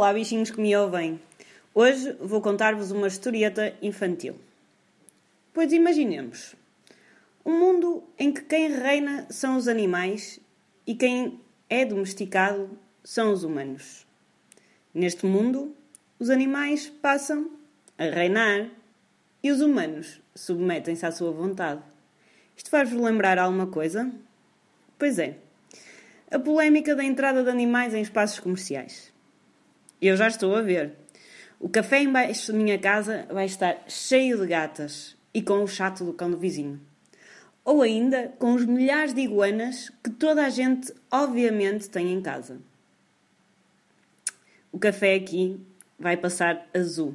Olá, bichinhos que me ouvem! Hoje vou contar-vos uma historieta infantil. Pois imaginemos um mundo em que quem reina são os animais e quem é domesticado são os humanos. Neste mundo, os animais passam a reinar e os humanos submetem-se à sua vontade. Isto faz-vos lembrar alguma coisa? Pois é, a polémica da entrada de animais em espaços comerciais. Eu já estou a ver. O café embaixo da minha casa vai estar cheio de gatas e com o chato do cão do vizinho. Ou ainda com os milhares de iguanas que toda a gente, obviamente, tem em casa. O café aqui vai passar azul.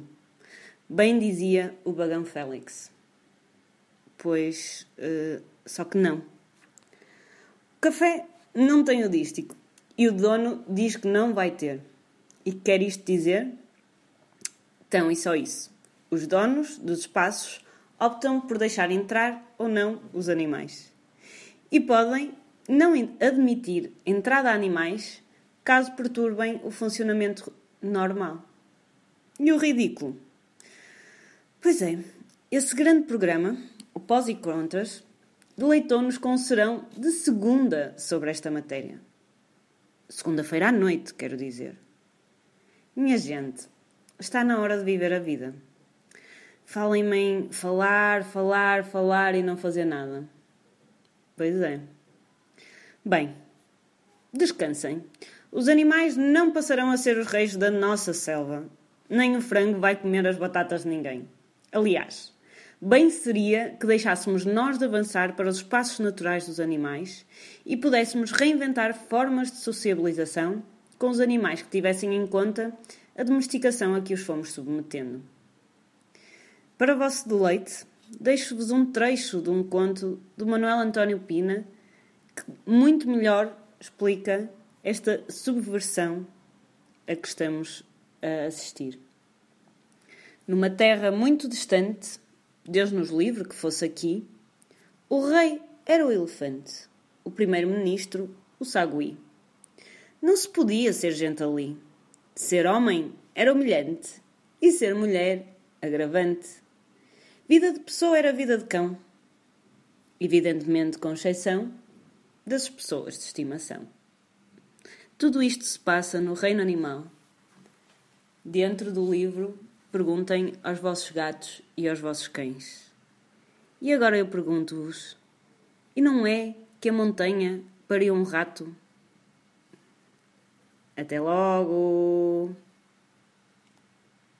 Bem dizia o Bagão Félix. Pois, uh, só que não. O café não tem o dístico e o dono diz que não vai ter. E quer isto dizer? Então, e só isso. Os donos dos espaços optam por deixar entrar ou não os animais. E podem não admitir entrada a animais caso perturbem o funcionamento normal. E o ridículo? Pois é, esse grande programa, o Pós e Contras, deleitou-nos com um serão de segunda sobre esta matéria. Segunda-feira à noite, quero dizer. Minha gente, está na hora de viver a vida. Falem-me em falar, falar, falar e não fazer nada. Pois é. Bem, descansem. Os animais não passarão a ser os reis da nossa selva. Nem o frango vai comer as batatas de ninguém. Aliás, bem seria que deixássemos nós de avançar para os espaços naturais dos animais e pudéssemos reinventar formas de sociabilização com os animais que tivessem em conta a domesticação a que os fomos submetendo. Para vosso deleite, deixo-vos um trecho de um conto do Manuel António Pina que muito melhor explica esta subversão a que estamos a assistir. Numa terra muito distante, Deus nos livre que fosse aqui, o rei era o elefante, o primeiro-ministro o sagui. Não se podia ser gente ali. Ser homem era humilhante e ser mulher agravante. Vida de pessoa era vida de cão. Evidentemente, com exceção das pessoas de estimação. Tudo isto se passa no reino animal. Dentro do livro, perguntem aos vossos gatos e aos vossos cães. E agora eu pergunto-vos: e não é que a montanha pariu um rato até logo!